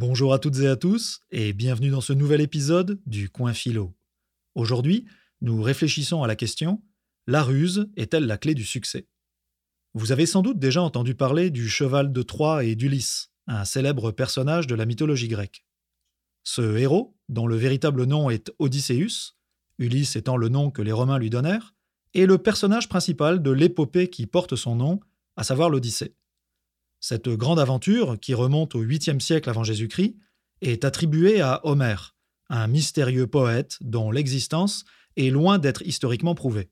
Bonjour à toutes et à tous et bienvenue dans ce nouvel épisode du Coin Philo. Aujourd'hui, nous réfléchissons à la question La ruse est-elle la clé du succès? Vous avez sans doute déjà entendu parler du cheval de Troie et d'Ulysse, un célèbre personnage de la mythologie grecque. Ce héros, dont le véritable nom est Odysseus, Ulysse étant le nom que les Romains lui donnèrent, est le personnage principal de l'épopée qui porte son nom, à savoir l'Odyssée. Cette grande aventure, qui remonte au 8e siècle avant Jésus-Christ, est attribuée à Homère, un mystérieux poète dont l'existence est loin d'être historiquement prouvée.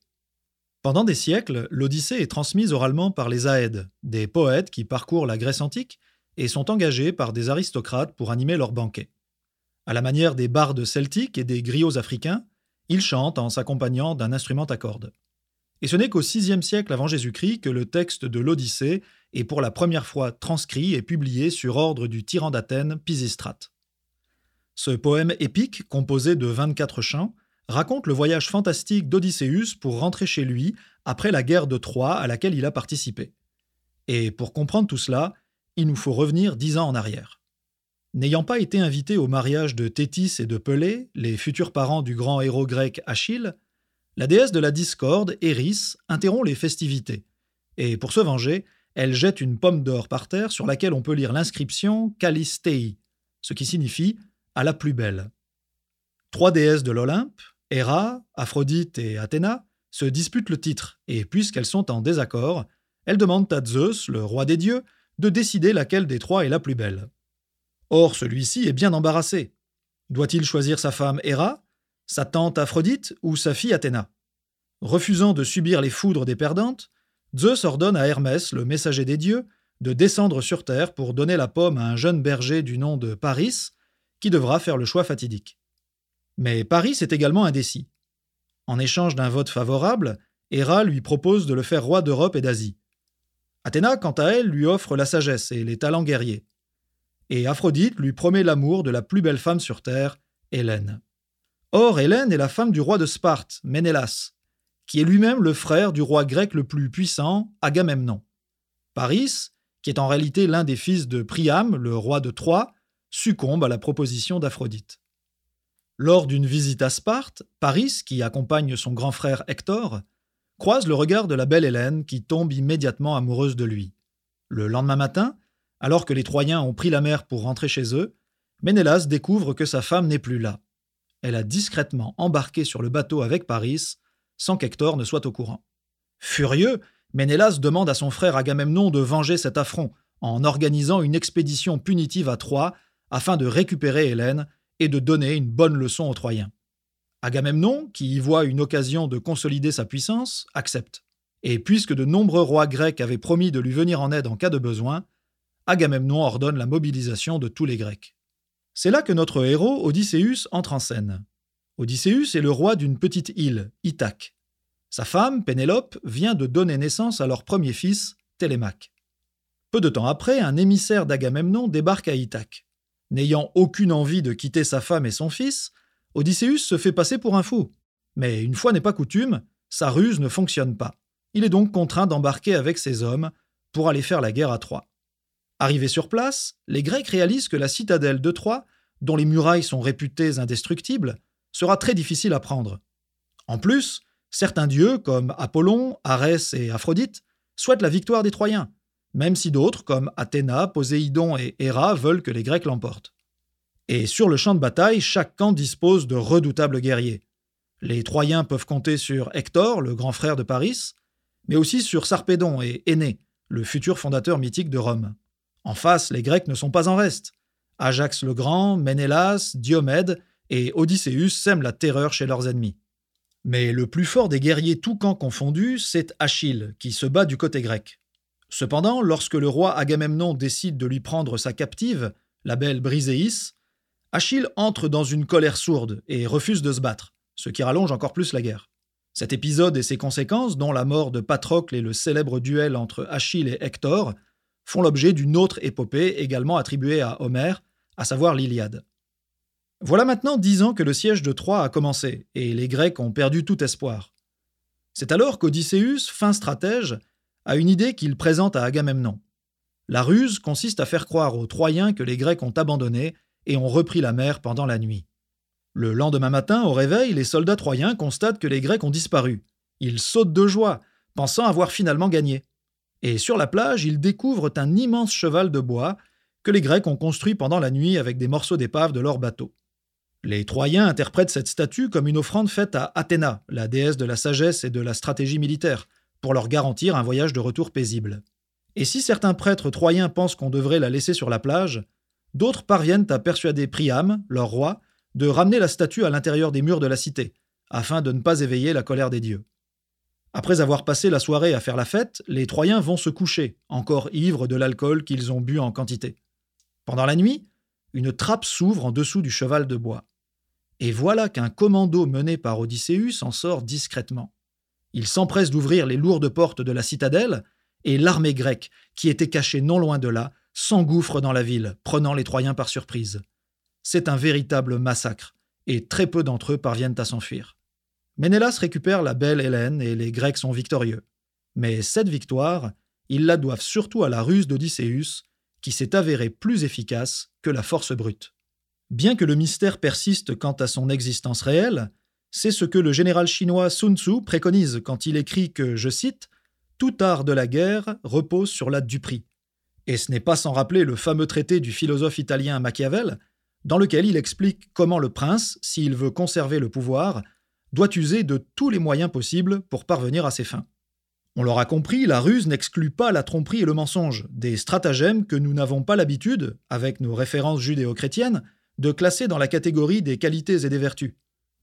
Pendant des siècles, l'Odyssée est transmise oralement par les Aèdes, des poètes qui parcourent la Grèce antique et sont engagés par des aristocrates pour animer leurs banquets. À la manière des bardes celtiques et des griots africains, ils chantent en s'accompagnant d'un instrument à cordes. Et ce n'est qu'au VIe siècle avant Jésus-Christ que le texte de l'Odyssée est pour la première fois transcrit et publié sur ordre du tyran d'Athènes Pisistrate. Ce poème épique, composé de 24 chants, raconte le voyage fantastique d'Odysseus pour rentrer chez lui après la guerre de Troie à laquelle il a participé. Et pour comprendre tout cela, il nous faut revenir dix ans en arrière. N'ayant pas été invité au mariage de Thétis et de Pelée, les futurs parents du grand héros grec Achille, la déesse de la discorde, Eris, interrompt les festivités. Et pour se venger, elle jette une pomme d'or par terre sur laquelle on peut lire l'inscription Calistei, ce qui signifie à la plus belle. Trois déesses de l'Olympe, Héra, Aphrodite et Athéna, se disputent le titre, et puisqu'elles sont en désaccord, elles demandent à Zeus, le roi des dieux, de décider laquelle des trois est la plus belle. Or, celui-ci est bien embarrassé. Doit-il choisir sa femme Héra, sa tante Aphrodite ou sa fille Athéna Refusant de subir les foudres des perdantes, Zeus ordonne à Hermès, le messager des dieux, de descendre sur terre pour donner la pomme à un jeune berger du nom de Paris, qui devra faire le choix fatidique. Mais Paris est également indécis. En échange d'un vote favorable, Héra lui propose de le faire roi d'Europe et d'Asie. Athéna, quant à elle, lui offre la sagesse et les talents guerriers. Et Aphrodite lui promet l'amour de la plus belle femme sur terre, Hélène. Or, Hélène est la femme du roi de Sparte, Ménélas, qui est lui-même le frère du roi grec le plus puissant, Agamemnon. Paris, qui est en réalité l'un des fils de Priam, le roi de Troie, succombe à la proposition d'Aphrodite. Lors d'une visite à Sparte, Paris, qui accompagne son grand frère Hector, croise le regard de la belle Hélène qui tombe immédiatement amoureuse de lui. Le lendemain matin, alors que les Troyens ont pris la mer pour rentrer chez eux, Ménélas découvre que sa femme n'est plus là. Elle a discrètement embarqué sur le bateau avec Paris sans qu'Hector ne soit au courant. Furieux, Ménélas demande à son frère Agamemnon de venger cet affront en organisant une expédition punitive à Troie afin de récupérer Hélène et de donner une bonne leçon aux Troyens. Agamemnon, qui y voit une occasion de consolider sa puissance, accepte. Et puisque de nombreux rois grecs avaient promis de lui venir en aide en cas de besoin, Agamemnon ordonne la mobilisation de tous les Grecs. C'est là que notre héros, Odysseus, entre en scène. Odysseus est le roi d'une petite île, Ithaque. Sa femme, Pénélope, vient de donner naissance à leur premier fils, Télémaque. Peu de temps après, un émissaire d'Agamemnon débarque à Ithaque. N'ayant aucune envie de quitter sa femme et son fils, Odysseus se fait passer pour un fou. Mais une fois n'est pas coutume, sa ruse ne fonctionne pas. Il est donc contraint d'embarquer avec ses hommes pour aller faire la guerre à Troie. Arrivés sur place, les Grecs réalisent que la citadelle de Troie, dont les murailles sont réputées indestructibles, sera très difficile à prendre. En plus, certains dieux comme Apollon, Arès et Aphrodite souhaitent la victoire des Troyens, même si d'autres comme Athéna, Poséidon et Héra veulent que les Grecs l'emportent. Et sur le champ de bataille, chaque camp dispose de redoutables guerriers. Les Troyens peuvent compter sur Hector, le grand frère de Paris, mais aussi sur Sarpédon et Énée, le futur fondateur mythique de Rome. En face, les Grecs ne sont pas en reste. Ajax le Grand, Ménélas, Diomède et Odysseus sème la terreur chez leurs ennemis. Mais le plus fort des guerriers tout camp confondus, c'est Achille, qui se bat du côté grec. Cependant, lorsque le roi Agamemnon décide de lui prendre sa captive, la belle Briséis, Achille entre dans une colère sourde et refuse de se battre, ce qui rallonge encore plus la guerre. Cet épisode et ses conséquences, dont la mort de Patrocle et le célèbre duel entre Achille et Hector, font l'objet d'une autre épopée également attribuée à Homère, à savoir l'Iliade. Voilà maintenant dix ans que le siège de Troie a commencé, et les Grecs ont perdu tout espoir. C'est alors qu'Odysseus, fin stratège, a une idée qu'il présente à Agamemnon. La ruse consiste à faire croire aux Troyens que les Grecs ont abandonné et ont repris la mer pendant la nuit. Le lendemain matin, au réveil, les soldats troyens constatent que les Grecs ont disparu. Ils sautent de joie, pensant avoir finalement gagné. Et sur la plage, ils découvrent un immense cheval de bois que les Grecs ont construit pendant la nuit avec des morceaux d'épave de leur bateau. Les Troyens interprètent cette statue comme une offrande faite à Athéna, la déesse de la sagesse et de la stratégie militaire, pour leur garantir un voyage de retour paisible. Et si certains prêtres troyens pensent qu'on devrait la laisser sur la plage, d'autres parviennent à persuader Priam, leur roi, de ramener la statue à l'intérieur des murs de la cité, afin de ne pas éveiller la colère des dieux. Après avoir passé la soirée à faire la fête, les Troyens vont se coucher, encore ivres de l'alcool qu'ils ont bu en quantité. Pendant la nuit, une trappe s'ouvre en dessous du cheval de bois. Et voilà qu'un commando mené par Odysseus en sort discrètement. Il s'empresse d'ouvrir les lourdes portes de la citadelle, et l'armée grecque, qui était cachée non loin de là, s'engouffre dans la ville, prenant les Troyens par surprise. C'est un véritable massacre, et très peu d'entre eux parviennent à s'enfuir. Ménélas récupère la belle Hélène et les Grecs sont victorieux. Mais cette victoire, ils la doivent surtout à la ruse d'Odysseus, qui s'est avérée plus efficace que la force brute. Bien que le mystère persiste quant à son existence réelle, c'est ce que le général chinois Sun Tzu préconise quand il écrit que, je cite, Tout art de la guerre repose sur la duperie. Et ce n'est pas sans rappeler le fameux traité du philosophe italien Machiavel, dans lequel il explique comment le prince, s'il veut conserver le pouvoir, doit user de tous les moyens possibles pour parvenir à ses fins. On l'aura compris, la ruse n'exclut pas la tromperie et le mensonge, des stratagèmes que nous n'avons pas l'habitude, avec nos références judéo-chrétiennes, de classer dans la catégorie des qualités et des vertus.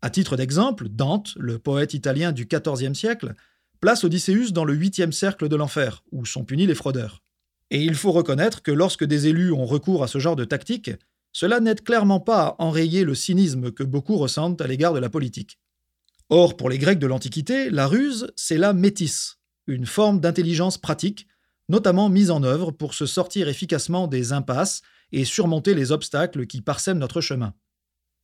À titre d'exemple, Dante, le poète italien du XIVe siècle, place Odysseus dans le huitième cercle de l'enfer, où sont punis les fraudeurs. Et il faut reconnaître que lorsque des élus ont recours à ce genre de tactique, cela n'aide clairement pas à enrayer le cynisme que beaucoup ressentent à l'égard de la politique. Or, pour les Grecs de l'Antiquité, la ruse, c'est la métisse, une forme d'intelligence pratique, notamment mise en œuvre pour se sortir efficacement des impasses et surmonter les obstacles qui parsèment notre chemin.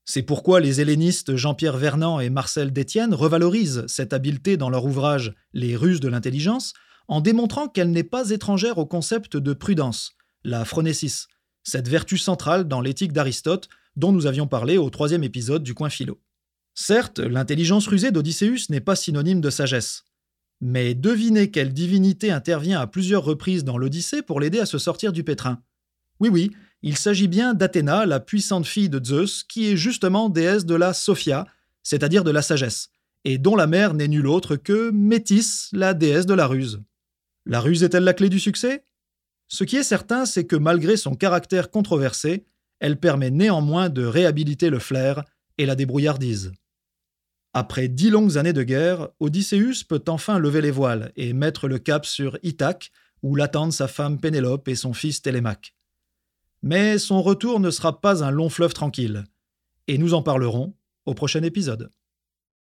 C'est pourquoi les hellénistes Jean-Pierre Vernant et Marcel Détienne revalorisent cette habileté dans leur ouvrage Les ruses de l'intelligence en démontrant qu'elle n'est pas étrangère au concept de prudence, la phronésis, cette vertu centrale dans l'éthique d'Aristote dont nous avions parlé au troisième épisode du coin philo. Certes, l'intelligence rusée d'Odysseus n'est pas synonyme de sagesse. Mais devinez quelle divinité intervient à plusieurs reprises dans l'Odyssée pour l'aider à se sortir du pétrin. Oui, oui, il s'agit bien d'Athéna, la puissante fille de Zeus, qui est justement déesse de la Sophia, c'est-à-dire de la sagesse, et dont la mère n'est nulle autre que Métis, la déesse de la ruse. La ruse est-elle la clé du succès? Ce qui est certain, c'est que malgré son caractère controversé, elle permet néanmoins de réhabiliter le flair et la débrouillardise. Après dix longues années de guerre, Odysseus peut enfin lever les voiles et mettre le cap sur Ithaque, où l'attendent sa femme Pénélope et son fils Télémaque. Mais son retour ne sera pas un long fleuve tranquille, et nous en parlerons au prochain épisode.